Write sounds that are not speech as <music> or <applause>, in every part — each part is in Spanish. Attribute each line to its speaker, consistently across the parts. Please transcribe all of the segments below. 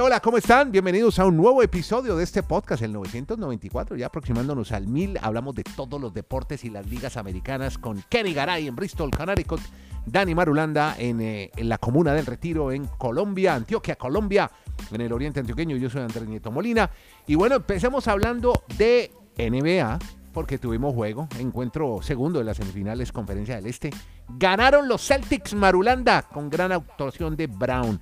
Speaker 1: Hola, ¿cómo están? Bienvenidos a un nuevo episodio de este podcast, el 994, ya aproximándonos al 1000. Hablamos de todos los deportes y las ligas americanas con Kenny Garay en Bristol, Connecticut, Dani Marulanda en, eh, en la comuna del Retiro en Colombia, Antioquia, Colombia, en el oriente antioqueño. Yo soy Andrés Nieto Molina. Y bueno, empecemos hablando de NBA, porque tuvimos juego, encuentro segundo de las semifinales Conferencia del Este. Ganaron los Celtics Marulanda con gran actuación de Brown.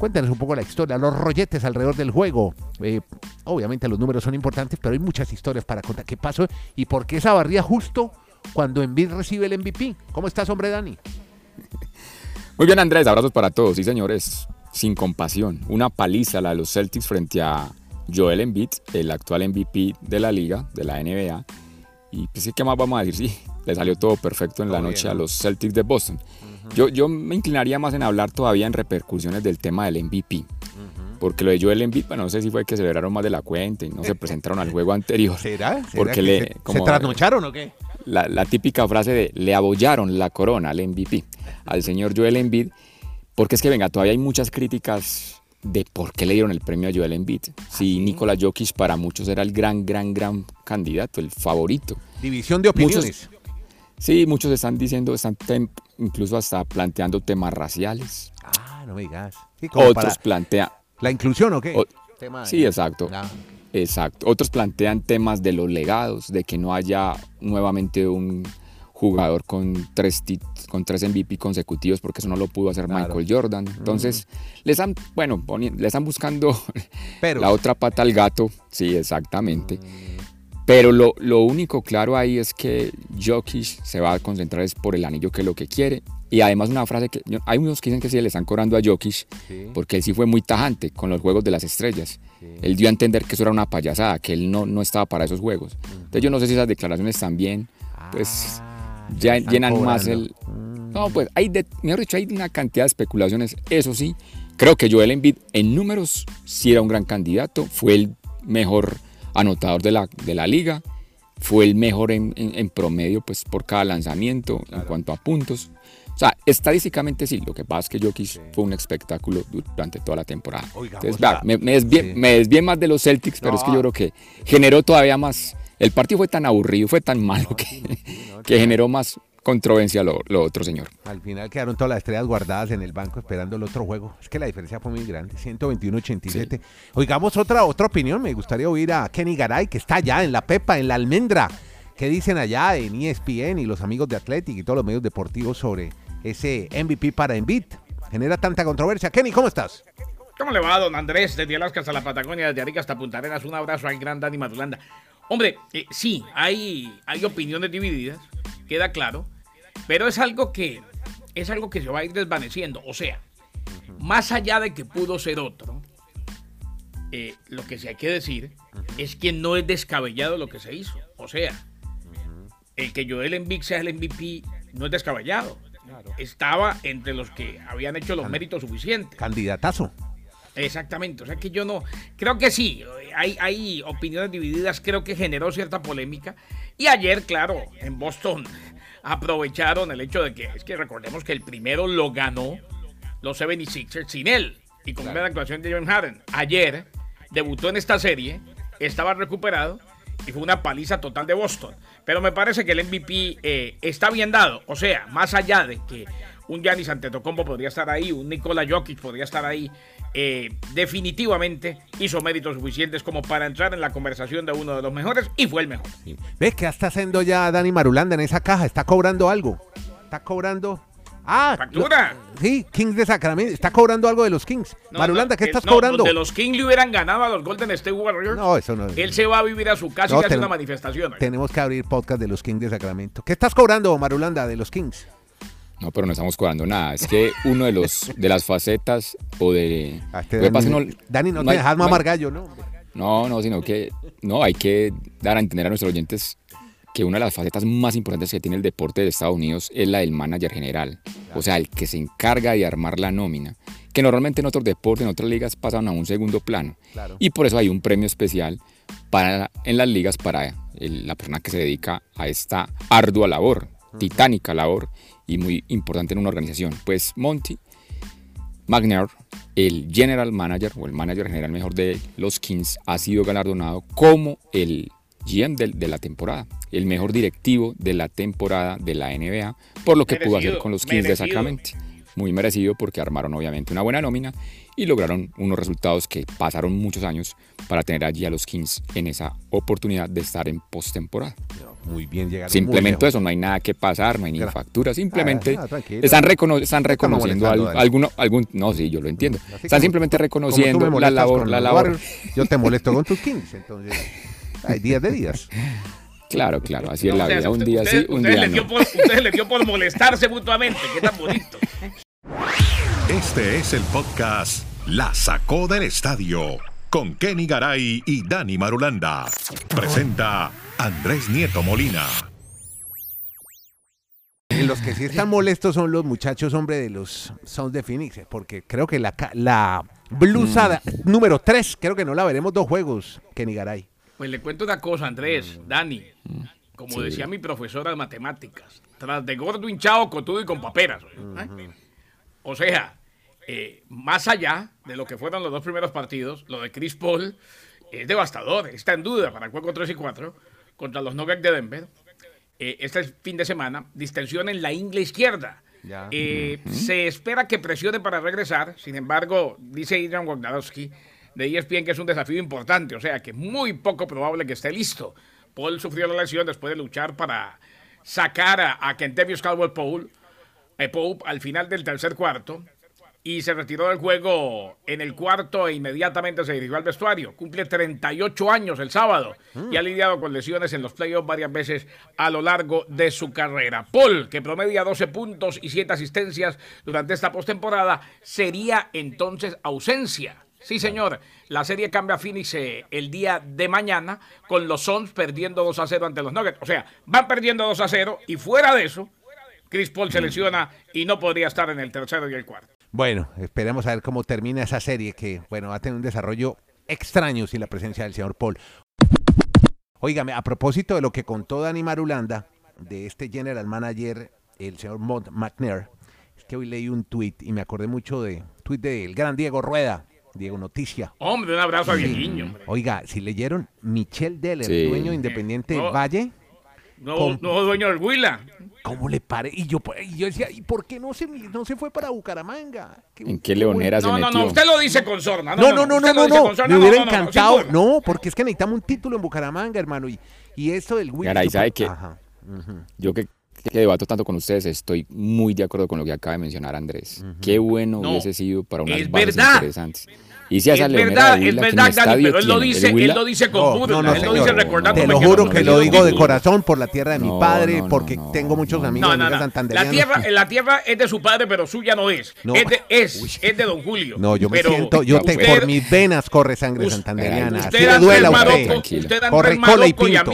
Speaker 1: Cuéntanos un poco la historia, los rolletes alrededor del juego. Eh, obviamente los números son importantes, pero hay muchas historias para contar. ¿Qué pasó y por qué esa barría justo cuando Embiid recibe el MVP? ¿Cómo estás, hombre Dani? <laughs>
Speaker 2: Muy bien, Andrés. Abrazos para todos. Sí, señores. Sin compasión. Una paliza la de los Celtics frente a Joel Embiid, el actual MVP de la liga, de la NBA. Y pues, ¿qué más vamos a decir? Sí, le salió todo perfecto en la noche a los Celtics de Boston. Yo, yo me inclinaría más en hablar todavía en repercusiones del tema del MVP. Porque lo de Joel Embiid, bueno, no sé si fue que celebraron más de la cuenta y no se presentaron al juego anterior. <laughs>
Speaker 1: ¿Será?
Speaker 2: Porque
Speaker 1: que
Speaker 2: le,
Speaker 1: se,
Speaker 2: como,
Speaker 1: ¿Se trasnocharon o qué?
Speaker 2: La, la, típica frase de le abollaron la corona al MVP, al señor Joel Embiid. Porque es que, venga, todavía hay muchas críticas de por qué le dieron el premio a Joel Embiid. Si Nikola Jokic para muchos era el gran, gran, gran candidato, el favorito.
Speaker 1: División de opiniones.
Speaker 2: Muchos, sí, muchos están diciendo, están incluso hasta planteando temas raciales.
Speaker 1: Ah, no me digas.
Speaker 2: Sí, Otros para... plantean...
Speaker 1: ¿La inclusión o qué?
Speaker 2: O... Tema sí, exacto. No. Exacto. Otros plantean temas de los legados, de que no haya nuevamente un jugador con tres, con tres MVP consecutivos, porque eso no lo pudo hacer claro. Michael Jordan. Entonces, mm. le están, bueno, le están buscando
Speaker 1: Pero...
Speaker 2: la otra pata al gato. Sí, exactamente. Mm. Pero lo, lo, único claro ahí es que Jokic se va a concentrar es por el anillo, que es lo que quiere. Y además una frase que hay unos que dicen que sí le están cobrando a Jokic
Speaker 1: sí.
Speaker 2: porque él sí fue muy tajante con los Juegos de las Estrellas. Sí. Él dio a entender que eso era una payasada, que él no, no estaba para esos Juegos. Uh -huh. Entonces yo no sé si esas declaraciones también pues
Speaker 1: ah,
Speaker 2: ya llenan
Speaker 1: cobrando.
Speaker 2: más el...
Speaker 1: Mm.
Speaker 2: No, pues hay, de, mejor dicho, hay una cantidad de especulaciones. Eso sí, creo que Joel Embiid en números sí era un gran candidato, fue el mejor anotador de la, de la liga, fue el mejor en, en, en promedio pues, por cada lanzamiento claro. en cuanto a puntos. O sea, estadísticamente sí, lo que pasa es que Jokic sí. fue un espectáculo durante toda la temporada. Entonces, vea,
Speaker 1: la-
Speaker 2: me, me, desvié,
Speaker 1: sí.
Speaker 2: me desvié más de los Celtics, pero es que yo creo que generó todavía más. El partido fue tan aburrido, fue tan malo que,
Speaker 1: sí, no,
Speaker 2: que
Speaker 1: claro.
Speaker 2: generó más controversia lo, lo otro, señor.
Speaker 1: Al final quedaron todas las estrellas guardadas en el banco esperando el otro juego. Es que la diferencia fue muy grande, 121-87. Oigamos otra, otra opinión. Me gustaría oír a Kenny Garay, que está allá en la Pepa, en la Almendra. ¿Qué dicen allá en ESPN y los amigos de Athletic y todos los medios deportivos sobre ese MVP para Embiid? Genera tanta controversia. Kenny, ¿cómo estás?
Speaker 3: ¿Cómo le va, don Andrés? Desde Alaska hasta la Patagonia, desde Arica hasta Punta Arenas. Un abrazo al gran Dani Madulanda. Hombre, eh, sí, hay, hay opiniones divididas, queda claro, pero es algo que es algo que se va a ir desvaneciendo. O sea, más allá de que pudo ser otro, eh, lo que sí hay que decir es que no es descabellado lo que se hizo. O sea, el que Joel Embiid sea el MVP no es descabellado. Estaba entre los que habían hecho los méritos suficientes.
Speaker 1: Candidatazo.
Speaker 3: Exactamente, o sea que yo no, creo que sí, hay, hay opiniones divididas, creo que generó cierta polémica. Y ayer, claro, en Boston aprovecharon el hecho de que, es que recordemos que el primero lo ganó los 76ers sin él y con
Speaker 1: Claro.
Speaker 3: una actuación de John Harden. Ayer debutó en esta serie, estaba recuperado y fue una paliza total de Boston. Pero me parece que el MVP eh, está bien dado, o sea, más allá de que un Giannis Antetokounmpo podría estar ahí, un Nikola Jokic podría estar ahí, eh, definitivamente hizo méritos suficientes como para entrar en la conversación de uno de los mejores y fue el mejor.
Speaker 1: ¿Ves qué está haciendo ya Dani Marulanda en esa caja? Está cobrando algo. Está cobrando. Ah,
Speaker 3: ¡Factura!
Speaker 1: lo- sí, Kings de Sacramento. Está cobrando algo de los Kings.
Speaker 3: No,
Speaker 1: Marulanda,
Speaker 3: no,
Speaker 1: ¿qué
Speaker 3: eh,
Speaker 1: estás
Speaker 3: no,
Speaker 1: cobrando?
Speaker 3: donde los Kings le hubieran ganado a los Golden State Warriors,
Speaker 1: No, eso no.
Speaker 3: él se va a vivir a su casa y hace una manifestación.
Speaker 1: Tenemos que abrir podcast de los Kings de Sacramento. ¿Qué estás cobrando, Marulanda, de los Kings?
Speaker 2: No, pero no estamos cobrando nada. Es que uno de los de las facetas o de.
Speaker 1: Ah, este
Speaker 2: pasa
Speaker 1: Dani,
Speaker 2: no-
Speaker 1: Dani, no,
Speaker 2: no
Speaker 1: te dejas mamar gallo, ¿no?
Speaker 2: No, no, sino que no, hay que dar a entender a nuestros oyentes que una de las facetas más importantes que tiene el deporte de Estados Unidos es la del manager general. O sea, el que se encarga de armar la nómina. Que normalmente en otros deportes, en otras ligas, pasan a un segundo plano.
Speaker 1: Claro.
Speaker 2: Y por eso hay un premio especial para, en las ligas para el- la persona que se dedica a esta ardua labor, titánica labor y muy importante en una organización. Pues Monty McNair, el general manager o el manager general mejor de los Kings, ha sido galardonado como el GM de, de la temporada, el mejor directivo de la temporada de la NBA, por lo que pudo hacer con los Kings de. Sacramento. Muy merecido porque armaron obviamente una buena nómina y lograron unos resultados que pasaron muchos años para tener allí a los Kings en esa oportunidad de estar en postemporada.
Speaker 1: Muy bien, llegaron
Speaker 2: Simplemente
Speaker 1: muy lejos.
Speaker 2: eso, no hay nada que pasar, no hay ni factura, simplemente
Speaker 1: Ah,
Speaker 2: están, recono- están reconociendo alguno, algún, no, sí, yo lo entiendo.
Speaker 1: Así
Speaker 2: Están
Speaker 1: como-
Speaker 2: simplemente reconociendo la labor, la labor.
Speaker 1: Yo te molesto con tus Kings, entonces hay días de días.
Speaker 2: Claro, claro, así es la vida, un
Speaker 3: usted-
Speaker 2: día
Speaker 3: ustedes-
Speaker 2: sí, un día no.
Speaker 3: por- ustedes les dio por molestarse mutuamente, qué tan bonito.
Speaker 4: Este es el podcast La Sacó del Estadio con Kenny Garay y Dani Marulanda. Presenta Andrés Nieto Molina.
Speaker 1: Y los que sí están molestos son los muchachos, hombre, de los Sons de Phoenix, eh, porque creo que la, la blusa da- número 3, creo que no la veremos dos juegos, Kenny Garay.
Speaker 3: Pues le cuento una cosa, Andrés, Dani. Como
Speaker 2: Sí.
Speaker 3: decía mi profesora de matemáticas, tras de gordo hinchado, cotudo y con paperas. ¿eh? O sea, eh, más allá de lo que fueron los dos primeros partidos, lo de Chris Paul es devastador, está en duda para el juego 3 y 4 contra los Nuggets de Denver. Eh, este fin de semana, distensión en la ingle izquierda. Eh, Se espera que presione para regresar, sin embargo, dice Adrian Wojnarowski de ESPN que es un desafío importante, o sea que es muy poco probable que esté listo. Paul sufrió la lesión después de luchar para sacar a, a Kentavious Caldwell Pope, eh, Pope al final del tercer cuarto y se retiró del juego en el cuarto e inmediatamente se dirigió al vestuario. Cumple 38 años el sábado y ha lidiado con lesiones en los playoffs varias veces a lo largo de su carrera. Paul, que promedia 12 puntos y 7 asistencias durante esta postemporada, sería entonces ausencia. Sí, señor. La serie cambia a Phoenix eh, el día de mañana con los Suns perdiendo 2 a 0 ante los Nuggets. O sea, van perdiendo 2 a 0 y fuera de eso, Chris Paul se lesiona y no podría estar en el tercero y el cuarto.
Speaker 1: Bueno, esperemos a ver cómo termina esa serie que, bueno, va a tener un desarrollo extraño sin la presencia del señor Paul. Óigame, a propósito de lo que contó Dani Marulanda, de este general manager, el señor Mont McNair, es que hoy leí un tweet y me acordé mucho de tweet del gran Diego Rueda, Diego Noticia.
Speaker 3: Hombre, un abrazo a Dieguiño.
Speaker 1: Oiga, si leyeron Michel Deller,
Speaker 2: Sí.
Speaker 1: dueño de Independiente
Speaker 3: No.
Speaker 1: del Valle,
Speaker 3: Nuevo,
Speaker 1: Con-
Speaker 3: nuevo dueño del Huila.
Speaker 1: ¿Cómo le parece? Y yo, y yo decía, ¿y por qué no se, no se fue para Bucaramanga?
Speaker 2: ¿En qué leonera se
Speaker 3: No, no,
Speaker 2: metió?
Speaker 3: no, usted lo dice con sorna.
Speaker 1: No, no, no, no, no, no, me
Speaker 3: no,
Speaker 1: hubiera
Speaker 3: no, no, no,
Speaker 1: encantado. No, porque es que necesitamos un título en Bucaramanga, hermano. Y, y esto del Willy.
Speaker 2: Caray, ¿sabe qué? Yo que, que debato tanto con ustedes, estoy muy de acuerdo con lo que acaba de mencionar Andrés. Qué bueno
Speaker 3: No,
Speaker 2: hubiese sido para unas
Speaker 3: es
Speaker 2: bases
Speaker 3: verdad.
Speaker 2: interesantes. Y si
Speaker 3: Es verdad, es verdad,
Speaker 2: ni
Speaker 3: Dani, pero él lo dice, él lo dice con
Speaker 1: No,
Speaker 3: burla,
Speaker 1: no, no,
Speaker 3: él lo dice recordándome
Speaker 1: Te lo
Speaker 3: que
Speaker 1: juro que lo digo de <laughs> corazón por la tierra de mi
Speaker 2: No,
Speaker 1: padre,
Speaker 2: no, no,
Speaker 1: porque
Speaker 2: no,
Speaker 1: tengo muchos amigos
Speaker 3: No, no,
Speaker 1: amigas
Speaker 3: no. La tierra,
Speaker 1: que-
Speaker 3: la tierra es de su padre, pero suya no es.
Speaker 1: No.
Speaker 3: Es, de, es, es de Don Julio.
Speaker 1: No, yo me
Speaker 3: Pero
Speaker 1: siento, yo te,
Speaker 3: usted-
Speaker 1: por mis venas corre sangre santanderiana.
Speaker 2: usted
Speaker 1: duela usted.
Speaker 3: Usted
Speaker 1: Corre cola y pinto.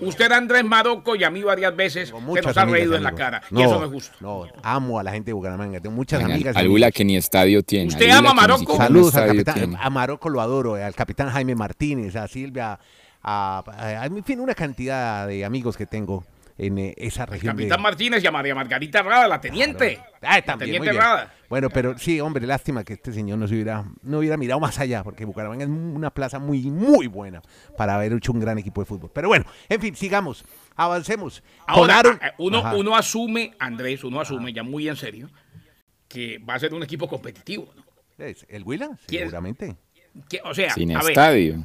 Speaker 3: Usted Andrés Marocco y a mí varias veces se nos ha
Speaker 1: amigas,
Speaker 3: reído en la cara. y eso no es justo.
Speaker 1: No, amo a la gente de Bucaramanga. Tengo muchas
Speaker 2: Venga,
Speaker 1: amigas.
Speaker 2: al
Speaker 1: y
Speaker 2: Huila
Speaker 1: amigos.
Speaker 2: que ni estadio tiene.
Speaker 3: ¿Usted ama
Speaker 2: ni
Speaker 3: Marocco?
Speaker 1: Saludos al capitán,
Speaker 2: tiene.
Speaker 1: a Marocco lo adoro, al capitán Jaime Martínez, a Silvia, a, a- a- en fin, una cantidad de amigos que tengo en eh, esa región. de-
Speaker 3: Capitán Martínez y a María Margarita Rada, la teniente.
Speaker 1: Ah, también,
Speaker 3: teniente. Rada.
Speaker 1: Bueno, pero sí, hombre, lástima que este señor no se hubiera, no hubiera mirado más allá, porque Bucaramanga es una plaza muy, muy buena para haber hecho un gran equipo de fútbol. Pero bueno, en fin, sigamos, avancemos.
Speaker 3: Ahora,
Speaker 1: Aaron-
Speaker 3: a- uno,
Speaker 1: Ajá.
Speaker 3: uno asume, Andrés, uno asume ya muy en serio, que va a ser un equipo competitivo. ¿no?
Speaker 1: ¿Es ¿El Huila?
Speaker 3: ¿Quién?
Speaker 1: Seguramente.
Speaker 3: O sea,
Speaker 2: Sin
Speaker 3: a ver,
Speaker 2: estadio.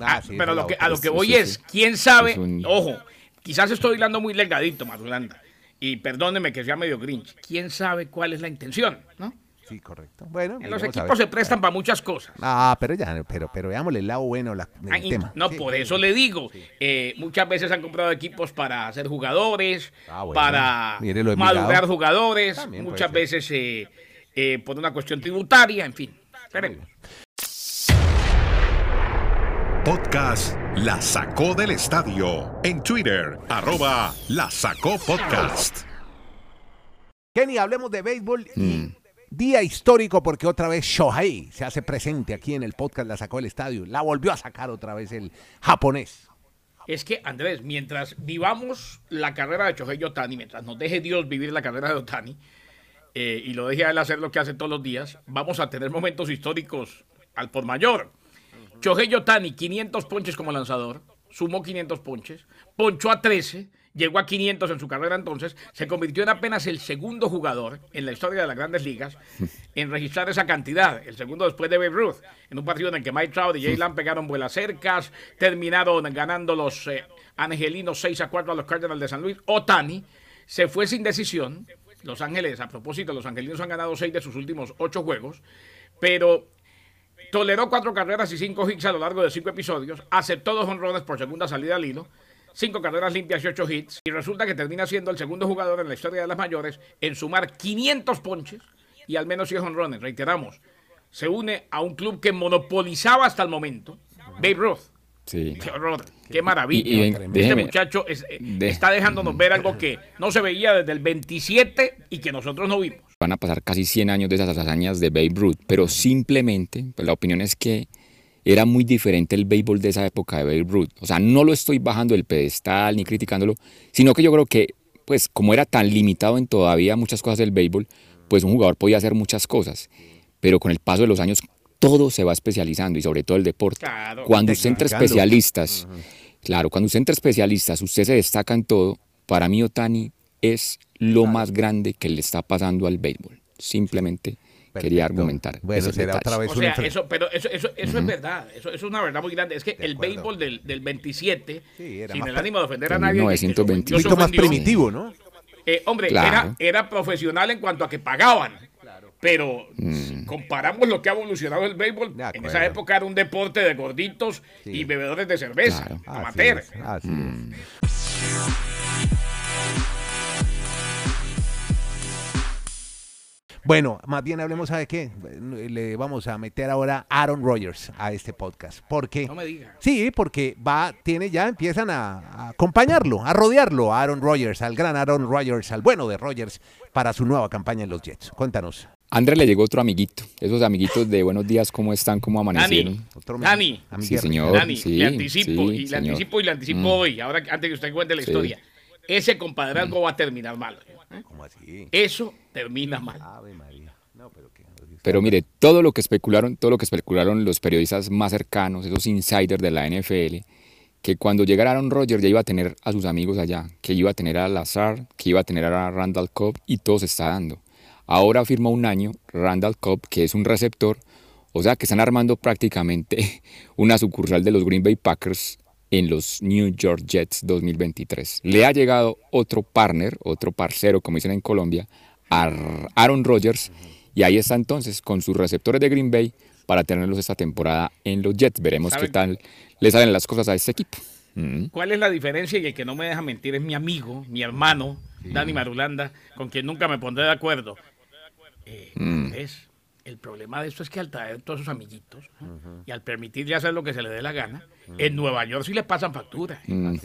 Speaker 1: Ah,
Speaker 3: Ah,
Speaker 1: sí,
Speaker 3: pero lo que, a lo que voy
Speaker 2: sí.
Speaker 3: es, quién sabe,
Speaker 2: Es un-
Speaker 3: ojo, quizás estoy hilando muy delgadito, Madulanda, y perdóneme que sea medio grinch, quién sabe cuál es la intención, ¿no?
Speaker 1: Sí, correcto. Bueno,
Speaker 3: En los equipos se prestan para muchas cosas.
Speaker 1: Ah, pero ya, pero, pero veámosle el lado bueno la- del
Speaker 3: Ah,
Speaker 1: tema.
Speaker 3: No,
Speaker 1: Sí,
Speaker 3: por
Speaker 1: sí.
Speaker 3: eso le digo, eh, muchas veces han comprado equipos para ser jugadores,
Speaker 1: Ah, bueno.
Speaker 3: para madurar jugadores,
Speaker 1: También
Speaker 3: muchas veces eh, eh, por una cuestión tributaria, en fin. Esperemos.
Speaker 4: Podcast La Sacó del Estadio. En Twitter, arroba La Sacó Podcast.
Speaker 1: Kenny, hablemos de béisbol y
Speaker 2: Mm.
Speaker 1: día histórico porque otra vez Shohei se hace presente aquí en el podcast, la sacó del estadio, la volvió a sacar otra vez el japonés.
Speaker 3: Es que, Andrés, mientras vivamos la carrera de Shohei Otani, mientras nos deje Dios vivir la carrera de Otani, eh, y lo dejé a él hacer lo que hace todos los días, vamos a tener momentos históricos al por mayor. Shohei Yotani, 500 ponches como lanzador, sumó 500 ponches, ponchó a 13, llegó a 500 en su carrera entonces, se convirtió en apenas el segundo jugador en la historia de las grandes ligas <laughs> en registrar esa cantidad, el segundo después de Babe Ruth, en un partido en el que Mike Trout y Jay Lamb pegaron vuelas cercas, terminaron ganando los eh, angelinos 6 a 4 a los Cardinals de San Luis. Otani se fue sin decisión. Los Ángeles, a propósito, los angelinos han ganado 6 de sus últimos 8 juegos, pero toleró cuatro carreras y cinco hits a lo largo de cinco episodios, aceptó dos honrones por segunda salida al hilo, cinco carreras limpias y ocho hits, y resulta que termina siendo el segundo jugador en la historia de las mayores en sumar 500 ponches y al menos 10 honrones. Reiteramos, se une a un club que monopolizaba hasta el momento, Babe Ruth.
Speaker 2: Sí.
Speaker 3: Qué horror, qué maravilla.
Speaker 2: Y-
Speaker 3: este
Speaker 2: déjeme-
Speaker 3: muchacho es- eh,
Speaker 2: de-
Speaker 3: está dejándonos ver algo que no se veía desde el 27 y que nosotros no vimos.
Speaker 2: Van a pasar casi 100 años de esas hazañas de Babe Ruth, pero simplemente, pues la opinión es que era muy diferente el béisbol de esa época de Babe Ruth. O sea, no lo estoy bajando del pedestal ni criticándolo, sino que yo creo que, pues como era tan limitado en todavía muchas cosas del béisbol, pues un jugador podía hacer muchas cosas. Pero con el paso de los años todo se va especializando y sobre todo el deporte.
Speaker 3: Claro.
Speaker 2: Cuando usted
Speaker 1: Tecnificando.
Speaker 2: especialistas, claro, cuando usted entre especialistas, usted se destaca en todo. Para mí Otani es lo más grande que le está pasando al béisbol. Simplemente quería argumentar.
Speaker 1: Bueno,
Speaker 2: ese
Speaker 1: será
Speaker 2: detalle.
Speaker 1: otra vez
Speaker 3: O sea, eso, pero eso, eso, eso es verdad, eso, eso es una verdad muy grande. Es que el
Speaker 1: acuerdo.
Speaker 3: béisbol del, del 27,
Speaker 1: Sí, era
Speaker 3: sin el ánimo de ofender a nadie, que- que se
Speaker 2: 1920.
Speaker 3: ofendió,
Speaker 1: un poquito más primitivo, ¿no?
Speaker 3: Eh, hombre,
Speaker 2: Claro.
Speaker 3: era, era profesional en cuanto a que pagaban. Pero si comparamos lo que ha evolucionado el béisbol, en esa época era un deporte de gorditos y bebedores de cerveza,
Speaker 2: Claro.
Speaker 1: Así
Speaker 3: amateur.
Speaker 1: es, así es. Bueno, más bien hablemos, ¿sabe qué? Le vamos a meter ahora Aaron Rodgers a este podcast. Porque,
Speaker 3: No me diga.
Speaker 1: sí, porque va, tiene, ya empiezan a, a acompañarlo, a rodearlo a Aaron Rodgers, al gran Aaron Rodgers, al bueno de Rodgers, para su nueva campaña en los Jets. Cuéntanos.
Speaker 2: Andrés le llegó otro amiguito. Esos amiguitos de buenos días, ¿cómo están? ¿Cómo amanecieron?
Speaker 3: Dani,
Speaker 1: Otro
Speaker 2: Sí, señor.
Speaker 3: Dani,
Speaker 2: sí,
Speaker 3: le anticipo,
Speaker 2: sí,
Speaker 3: y le
Speaker 2: señor.
Speaker 3: anticipo y le anticipo
Speaker 2: Mm.
Speaker 3: hoy, ahora antes que usted cuente la
Speaker 2: Sí.
Speaker 3: historia. Ese compadrazgo va a terminar mal. ¿Eh?
Speaker 1: ¿Cómo así?
Speaker 3: Eso termina mal.
Speaker 1: Ave María. No, pero qué.
Speaker 2: Pero mire, todo lo que especularon, todo lo que especularon los periodistas más cercanos, esos insiders de la NFL, que cuando llegara Aaron Rodgers ya iba a tener a sus amigos allá, que iba a tener a Lazar, que iba a tener a Randall Cobb y todo se está dando. Ahora firma un año Randall Cobb, que es un receptor, o sea que están armando prácticamente <laughs> una sucursal de los Green Bay Packers en los New York Jets 2023. Le ha llegado otro partner, otro parcero, como dicen en Colombia, a Aaron Rodgers, y ahí está entonces con sus receptores de Green Bay para tenerlos esta temporada en los Jets. Veremos qué tal le salen las cosas a este equipo. Mm.
Speaker 3: ¿Cuál es la diferencia? Y el que no me deja mentir es mi amigo, mi hermano, Dani Marulanda, con quien nunca me pondré de acuerdo. Eh,
Speaker 2: Mm.
Speaker 3: es, el problema de esto es que al traer todos sus amiguitos y al permitirle hacer lo que se le dé la gana, en Nueva York sí le pasan factura.
Speaker 2: Mm.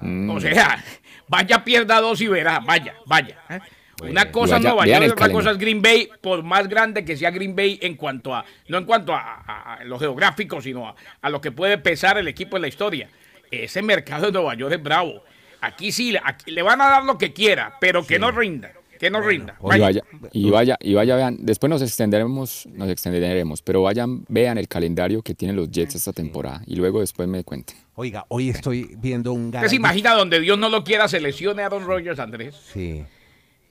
Speaker 2: Mm.
Speaker 3: O sea, vaya pierda dos y verá, vaya, vaya. ¿eh? Una cosa es Nueva York, otra cosa es Green Bay, por más grande que sea Green Bay en cuanto a, no en cuanto a, a- a lo geográfico, sino a, a lo que puede pesar el equipo en la historia. Ese mercado de Nueva York es bravo. Aquí sí, aquí le van a dar lo que quiera, pero que no rinda, que no rinda.
Speaker 2: Y vaya, y vaya, y vaya, vean, después nos extenderemos, nos extenderemos, pero vayan, vean el calendario que tienen los Jets esta temporada y luego después me cuenten.
Speaker 1: Oiga, hoy estoy viendo un
Speaker 3: ¿Usted se imagina donde Dios no lo quiera se lesione a Aaron Rodgers, Andrés?
Speaker 1: Sí.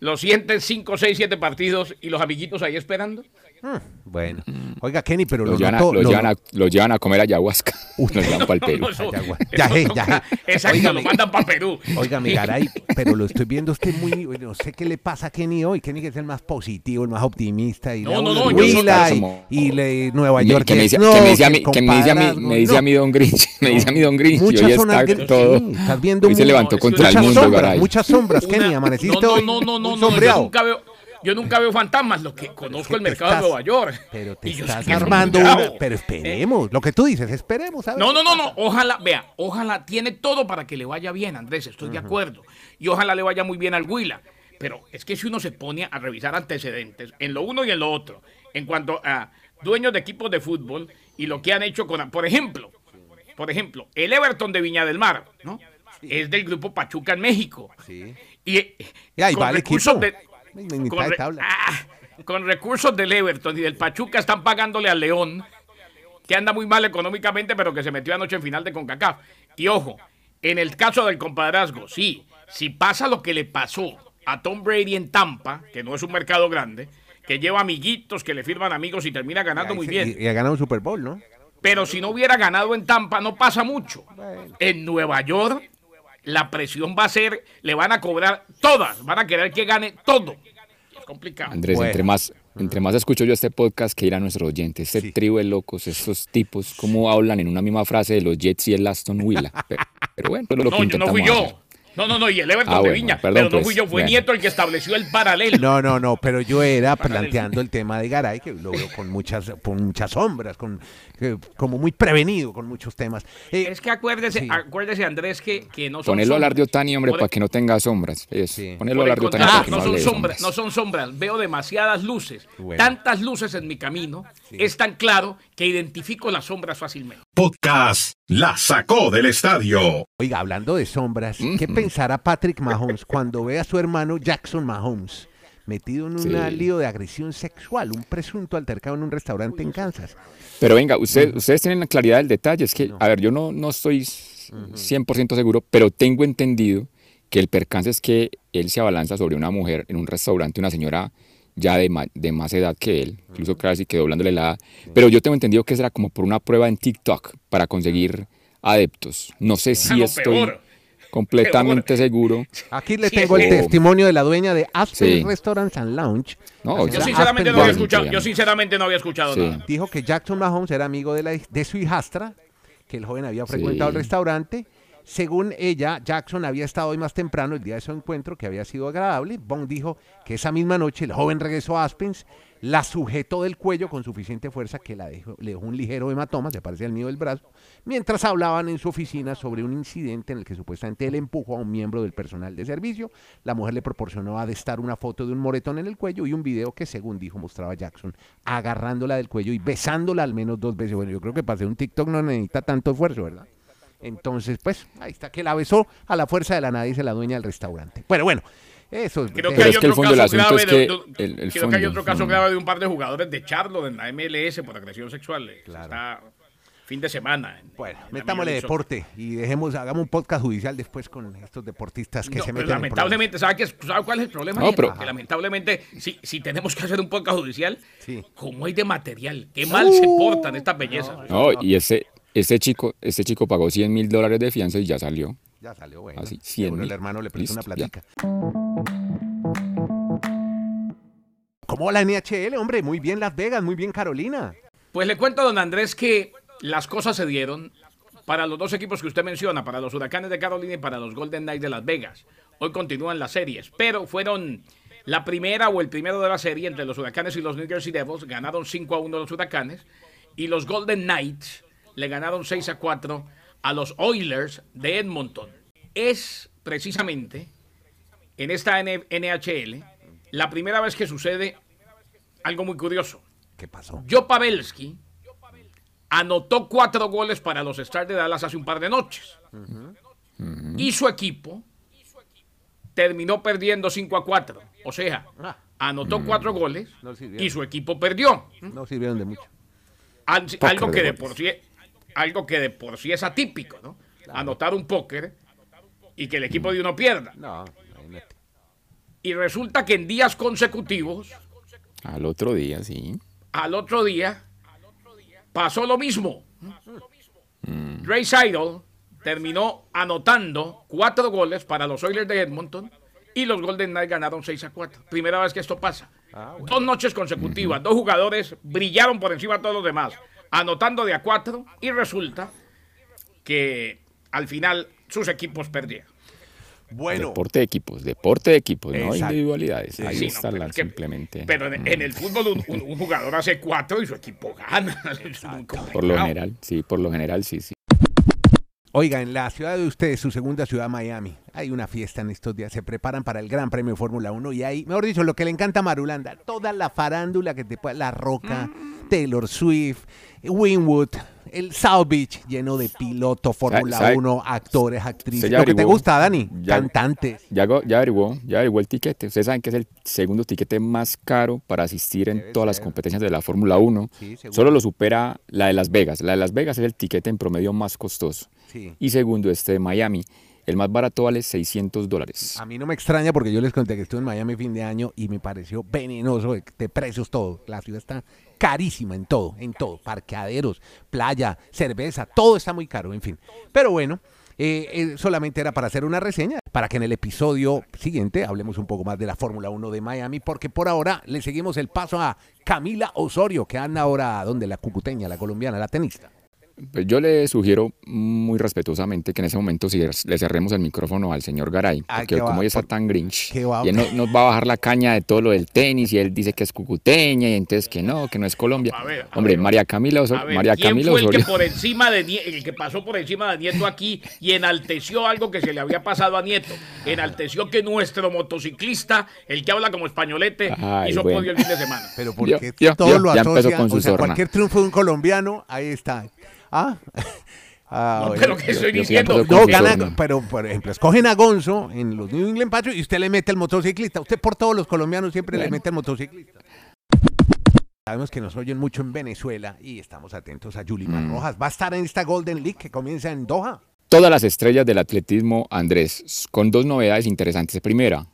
Speaker 3: Lo sienten 5, 6, 7 partidos y los amiguitos ahí esperando.
Speaker 1: Mm, Bueno. Oiga, Kenny, pero
Speaker 2: Los
Speaker 1: lo
Speaker 2: llevan, a,
Speaker 1: noto-
Speaker 2: los
Speaker 1: lo-
Speaker 2: llevan a- los llevan a comer ayahuasca, los llevan para el Perú. <laughs>
Speaker 3: No,
Speaker 1: Ya,
Speaker 3: toca-
Speaker 1: ya, eh.
Speaker 3: Exacto, lo mandan para Perú.
Speaker 1: Oiga, mi garay, <laughs> pero lo estoy viendo usted muy, no sé qué le pasa a Kenny hoy. Kenny que es el más positivo, el más optimista y
Speaker 3: No,
Speaker 1: le
Speaker 3: no, no,
Speaker 1: Huila y, y le Nueva
Speaker 2: Me-
Speaker 1: York.
Speaker 2: que me dice,
Speaker 1: no,
Speaker 2: que me dice a mí, que me dice a mí, me dice a
Speaker 1: no.
Speaker 2: mí Don Grinch, me dice a mí Don Grinch, y
Speaker 1: Muchas
Speaker 2: hoy está todo.
Speaker 1: sí, estás viendo
Speaker 2: hoy se levantó contra el mundo,
Speaker 1: sombras,
Speaker 2: Garay.
Speaker 1: muchas sombras, Kenny, amaneciste
Speaker 3: no,
Speaker 1: hoy
Speaker 3: no, no, no, no,
Speaker 1: sombreado.
Speaker 3: nunca veo, yo nunca veo fantasmas, lo que conozco el mercado
Speaker 1: estás-
Speaker 3: de Nueva York.
Speaker 1: Pero te
Speaker 3: Y yo
Speaker 1: estás armando una, pero esperemos, lo que tú dices, esperemos, a ver
Speaker 3: No, no, no, no, ojalá, vea, ojalá tiene todo para que le vaya bien, Andrés, estoy de acuerdo. Y ojalá le vaya muy bien al Huila. Pero es que si uno se pone a revisar antecedentes en lo uno y en lo otro, en cuanto a dueños de equipos de fútbol y lo que han hecho con, por ejemplo, por ejemplo, el Everton de Viña del Mar, ¿no? Es del grupo Pachuca en México.
Speaker 1: Sí.
Speaker 3: Y, eh,
Speaker 1: Y ahí
Speaker 3: con
Speaker 1: va el
Speaker 3: recursos
Speaker 1: equipo.
Speaker 3: de con, re- ah, con recursos del Everton y del Pachuca están pagándole al León, que anda muy mal económicamente, pero que se metió anoche en final de CONCACAF. Y ojo, en el caso del compadrazgo, sí, si pasa lo que le pasó a Tom Brady en Tampa, que no es un mercado grande, que lleva amiguitos, que le firman amigos y termina ganando muy
Speaker 1: se-
Speaker 3: bien.
Speaker 1: Y, y ha ganado un Super Bowl, ¿no?
Speaker 3: Pero si no hubiera ganado en Tampa, no pasa mucho. En Nueva York, la presión va a ser, le van a cobrar todas, van a querer que gane todo. Es complicado.
Speaker 2: Andrés,
Speaker 1: Bueno.
Speaker 2: entre más entre más escucho yo este podcast que ir a nuestros oyentes, este trío de locos, estos tipos, cómo hablan en una misma frase de los Jets y el Aston Villa. <laughs> Pero, pero bueno, es lo que
Speaker 3: No, yo no fui yo.
Speaker 2: hacer.
Speaker 3: No, no, no, y el Everton
Speaker 2: Ah,
Speaker 3: de
Speaker 2: bueno,
Speaker 3: Viña.
Speaker 2: perdón,
Speaker 3: pero no
Speaker 2: pues,
Speaker 3: fui yo, fue
Speaker 2: bueno.
Speaker 3: Nieto el que estableció el paralelo.
Speaker 1: No, no, no, pero yo era <laughs> planteando el tema de Garay, que lo veo con muchas, con muchas sombras, con, como muy prevenido con muchos temas. Eh,
Speaker 3: Es que acuérdese,
Speaker 1: Sí.
Speaker 3: acuérdese Andrés, que, que no son
Speaker 2: Ponelo a hablar de
Speaker 3: sombras.
Speaker 2: Otani, hombre, para que no tenga sombras.
Speaker 1: Sí.
Speaker 2: Ponelo a
Speaker 3: Por el
Speaker 2: hablar de Otani que no,
Speaker 3: no, son sombras,
Speaker 2: sombras.
Speaker 3: no son sombras, veo demasiadas luces,
Speaker 1: Bueno.
Speaker 3: tantas luces en mi camino, es tan claro que identifico las sombras fácilmente.
Speaker 4: Podcast La sacó del estadio.
Speaker 1: Oiga, hablando de sombras, ¿qué pensará Patrick Mahomes cuando ve a su hermano Jackson Mahomes metido en un
Speaker 2: Sí.
Speaker 1: lío de agresión sexual, un presunto altercado en un restaurante en Kansas?
Speaker 2: Pero venga, usted- ustedes tienen la claridad del detalle. Es que, a ver, yo no, no estoy 100% seguro, pero tengo entendido que el percance es que él se abalanza sobre una mujer en un restaurante, una señora ya de, ma- de más edad que él, incluso casi que doblándole la edad. Pero yo tengo entendido que era como por una prueba en TikTok para conseguir adeptos. No sé si
Speaker 3: no,
Speaker 2: estoy
Speaker 3: peor.
Speaker 2: completamente <laughs> seguro.
Speaker 1: Aquí le
Speaker 3: Sí,
Speaker 1: tengo el
Speaker 2: es-
Speaker 1: testimonio de la dueña de Aspen
Speaker 2: Sí.
Speaker 1: Restaurants and Lounge.
Speaker 2: No, yo
Speaker 3: sinceramente no había escuchado, yo sinceramente no había escuchado
Speaker 2: Sí.
Speaker 3: nada.
Speaker 1: Dijo que Jackson Mahomes era amigo de, la, de su hijastra, que el joven había frecuentado el restaurante. Según ella, Jackson había estado hoy más temprano, el día de su encuentro, que había sido agradable. Bond dijo que esa misma noche el joven regresó a Aspens, la sujetó del cuello con suficiente fuerza que la dejó, le dejó un ligero hematoma, se parece al mío del brazo, mientras hablaban en su oficina sobre un incidente en el que supuestamente él empujó a un miembro del personal de servicio. La mujer le proporcionó a destar una foto de un moretón en el cuello y un video que, según dijo, mostraba a Jackson agarrándola del cuello y besándola al menos dos veces. Bueno, yo creo que para hacer un TikTok no necesita tanto esfuerzo, ¿verdad? Entonces, pues, ahí está, que la besó a la fuerza de la nada, dice la dueña del restaurante. Bueno, bueno, eso es...
Speaker 3: Creo que
Speaker 2: Pero
Speaker 3: hay
Speaker 2: es que el
Speaker 3: otro caso grave de,
Speaker 2: el
Speaker 3: creo que hay otro caso
Speaker 2: mm.
Speaker 3: grave de un par de jugadores de Charlotte en la MLS por agresión sexual. eh, Está fin de semana. en-
Speaker 1: Bueno,
Speaker 3: en
Speaker 1: metámosle deporte y dejemos, hagamos un podcast judicial después con estos deportistas que
Speaker 3: No,
Speaker 1: se
Speaker 3: pero
Speaker 1: meten en
Speaker 3: lamentablemente, ¿sabe, qué ¿sabe cuál es el problema?
Speaker 2: No, pero-
Speaker 3: que lamentablemente, si, si tenemos que hacer un podcast judicial,
Speaker 1: Sí.
Speaker 3: como hay de material, qué mal se portan estas bellezas.
Speaker 2: No, y ese, ese chico, ese chico pagó 100 mil dólares de fianza y ya salió.
Speaker 1: Ya salió, bueno.
Speaker 2: Así, 100
Speaker 1: Seguro el
Speaker 2: mil.
Speaker 1: hermano le prestó una
Speaker 2: Listo, ya.
Speaker 1: platica. ¿Cómo va la NHL, hombre? Muy bien Las Vegas, muy bien Carolina.
Speaker 3: Pues le cuento a don Andrés que las cosas se dieron para los dos equipos que usted menciona, para los Huracanes de Carolina y para los Golden Knights de Las Vegas. Hoy continúan las series, pero fueron la primera o el primero de la serie entre los Huracanes y los New Jersey Devils. Ganaron 5 a 1 los Huracanes y los Golden Knights le ganaron 6 a 4 a los Oilers de Edmonton. Es precisamente en esta NHL la primera vez que sucede algo muy curioso.
Speaker 1: ¿Qué pasó?
Speaker 3: Joe Pavelski anotó cuatro goles para los Stars de Dallas hace un par de noches. Y su equipo terminó perdiendo 5 a 4. O sea,
Speaker 1: Ah.
Speaker 3: anotó cuatro goles
Speaker 1: No
Speaker 3: y su equipo perdió.
Speaker 1: No sirvieron de mucho.
Speaker 3: Al- Algo que de por sí algo que de por sí es atípico, ¿no? Anotar un póker y que el equipo de uno pierda.
Speaker 1: No, imagínate.
Speaker 3: Y resulta que en días consecutivos,
Speaker 2: Al otro día, sí.
Speaker 3: al otro día, pasó lo mismo. Ray Seidel terminó anotando cuatro goles para los Oilers de Edmonton y los Golden Knights ganaron 6 a 4. Primera vez que esto pasa. Dos noches consecutivas, dos jugadores brillaron por encima de todos los demás, anotando de a cuatro y resulta que al final sus equipos perdieron.
Speaker 1: Bueno,
Speaker 2: Deporte de equipos, deporte de equipos, no
Speaker 1: Exacto.
Speaker 2: individualidades. Ahí
Speaker 3: Sí, no,
Speaker 2: está la
Speaker 3: es que-
Speaker 2: simplemente.
Speaker 3: Pero en, en el fútbol un, un- un <laughs> jugador hace cuatro y su equipo gana. <laughs>
Speaker 2: Por lo general, sí, por lo general, sí, sí.
Speaker 1: Oiga, en la ciudad de ustedes, su segunda ciudad, Miami, hay una fiesta en estos días. Se preparan para el Gran Premio de Fórmula 1 y hay, mejor dicho, lo que le encanta a Marulanda, toda la farándula que te pueda, La Roca, Taylor Swift, Winwood, el South Beach lleno de piloto, Fórmula
Speaker 2: sabe-
Speaker 1: 1, actores, actrices. Lo que te gusta, Dani,
Speaker 2: Ya-
Speaker 1: cantantes.
Speaker 2: Ya, ya averiguó, ya averiguó el tiquete. Ustedes saben que es el segundo tiquete más caro para asistir en
Speaker 1: Debe
Speaker 2: todas las competencias de la Fórmula 1.
Speaker 1: Sí, seguro.
Speaker 2: Solo lo supera la de Las Vegas. La de Las Vegas es el tiquete en promedio más costoso.
Speaker 1: Sí.
Speaker 2: Y segundo, este de Miami. El más barato vale 600 dólares.
Speaker 1: A mí no me extraña porque yo les conté que estuve en Miami fin de año y me pareció venenoso de precios todo. La ciudad está carísima en todo, en todo. Parqueaderos, playa, cerveza, todo está muy caro, en fin. Pero bueno, eh, eh, solamente era para hacer una reseña, para que en el episodio siguiente hablemos un poco más de la Fórmula 1 de Miami, porque por ahora le seguimos el paso a Camila Osorio, que anda ahora, donde La cucuteña, la colombiana, la tenista.
Speaker 2: Pues yo le sugiero muy respetuosamente que en ese momento sí le cerremos el micrófono al señor Garay,
Speaker 1: Ay,
Speaker 2: porque
Speaker 1: qué va,
Speaker 2: como ella está
Speaker 1: por-
Speaker 2: tan grinch,
Speaker 1: va.
Speaker 2: y él no- nos va a bajar la caña de todo lo del tenis, y él dice que es cucuteña, y entonces que no, que no es Colombia.
Speaker 3: A ver, a
Speaker 2: Hombre,
Speaker 3: ver.
Speaker 2: María Camila, Oso-
Speaker 3: A ver,
Speaker 2: María
Speaker 3: ¿quién
Speaker 2: Camila
Speaker 3: fue el que
Speaker 2: Osorio.
Speaker 3: por encima de Nie- el que pasó por encima de Nieto aquí y enalteció algo que se le había pasado a Nieto? Enalteció que nuestro motociclista, el que habla como españolete,
Speaker 2: Ay,
Speaker 3: hizo
Speaker 2: bueno.
Speaker 3: podio el fin de semana.
Speaker 1: Pero porque
Speaker 2: yo-
Speaker 1: todo
Speaker 2: yo-
Speaker 1: lo asocia,
Speaker 2: con su
Speaker 1: o sea, cualquier triunfo de un colombiano, ahí está. Ah, <laughs> Ah,
Speaker 3: No, pero que estoy diciendo.
Speaker 1: No, gana, pero por ejemplo, escogen a Gonzo en los New England Patriots y usted le mete al motociclista. Usted por todos los colombianos siempre le mete al motociclista. Sabemos que nos oyen mucho en Venezuela y estamos atentos a Yulimar
Speaker 2: Mm.
Speaker 1: Rojas. Va a estar en esta Golden League que comienza en Doha.
Speaker 2: Todas las estrellas del atletismo, Andrés, con dos novedades interesantes. Primera,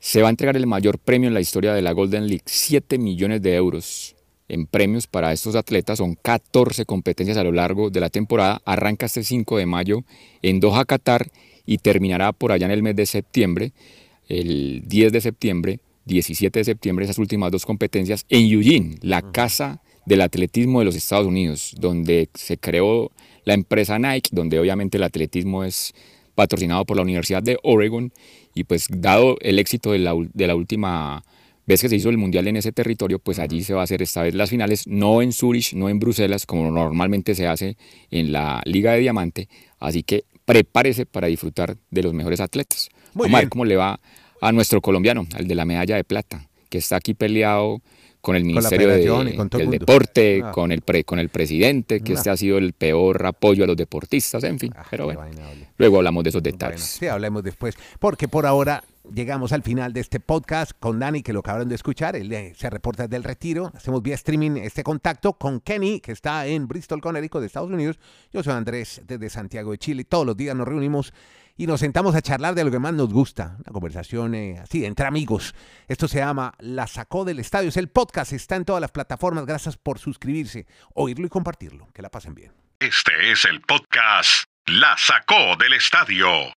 Speaker 2: se va a entregar el mayor premio en la historia de la Golden League, 7 millones de euros en premios para estos atletas. Son 14 competencias a lo largo de la temporada. Arranca este 5 de mayo en Doha, Qatar, y terminará por allá en el mes de septiembre, el 10 de septiembre, 17 de septiembre, esas últimas dos competencias en Eugene, la casa del atletismo de los Estados Unidos, donde se creó la empresa Nike, donde obviamente el atletismo es patrocinado por la Universidad de Oregon y pues dado el éxito de la, de la última vez que se hizo el mundial en ese territorio, pues allí se va a hacer esta vez las finales, no en Zurich, no en Bruselas, como normalmente se hace en la Liga de Diamante, así que prepárese para disfrutar de los mejores atletas.
Speaker 1: Muy
Speaker 2: Omar,
Speaker 1: bien.
Speaker 2: ¿cómo le va a nuestro colombiano, al de la medalla de plata, que está aquí peleado con el Ministerio de-
Speaker 1: con
Speaker 2: del. Deporte,
Speaker 1: Ah.
Speaker 2: con, el pre- con el presidente, que
Speaker 1: Ah.
Speaker 2: este ha sido el peor apoyo a los deportistas, en fin.
Speaker 1: Ah,
Speaker 2: pero bueno, luego hablamos de esos
Speaker 1: Bueno,
Speaker 2: detalles.
Speaker 1: sí, hablemos después. Porque por ahora llegamos al final de este podcast con Dani, que lo acabaron de escuchar. Él eh, se reporta del retiro. Hacemos vía streaming este contacto con Kenny, que está en Bristol, Connecticut, de Estados Unidos. Yo soy Andrés, desde Santiago de Chile. Todos los días nos reunimos y nos sentamos a charlar de lo que más nos gusta. Una conversación eh, así, entre amigos. Esto se llama La Sacó del Estadio. Es el podcast, está en todas las plataformas. Gracias por suscribirse, oírlo y compartirlo. Que la pasen bien.
Speaker 4: Este es el podcast La Sacó del Estadio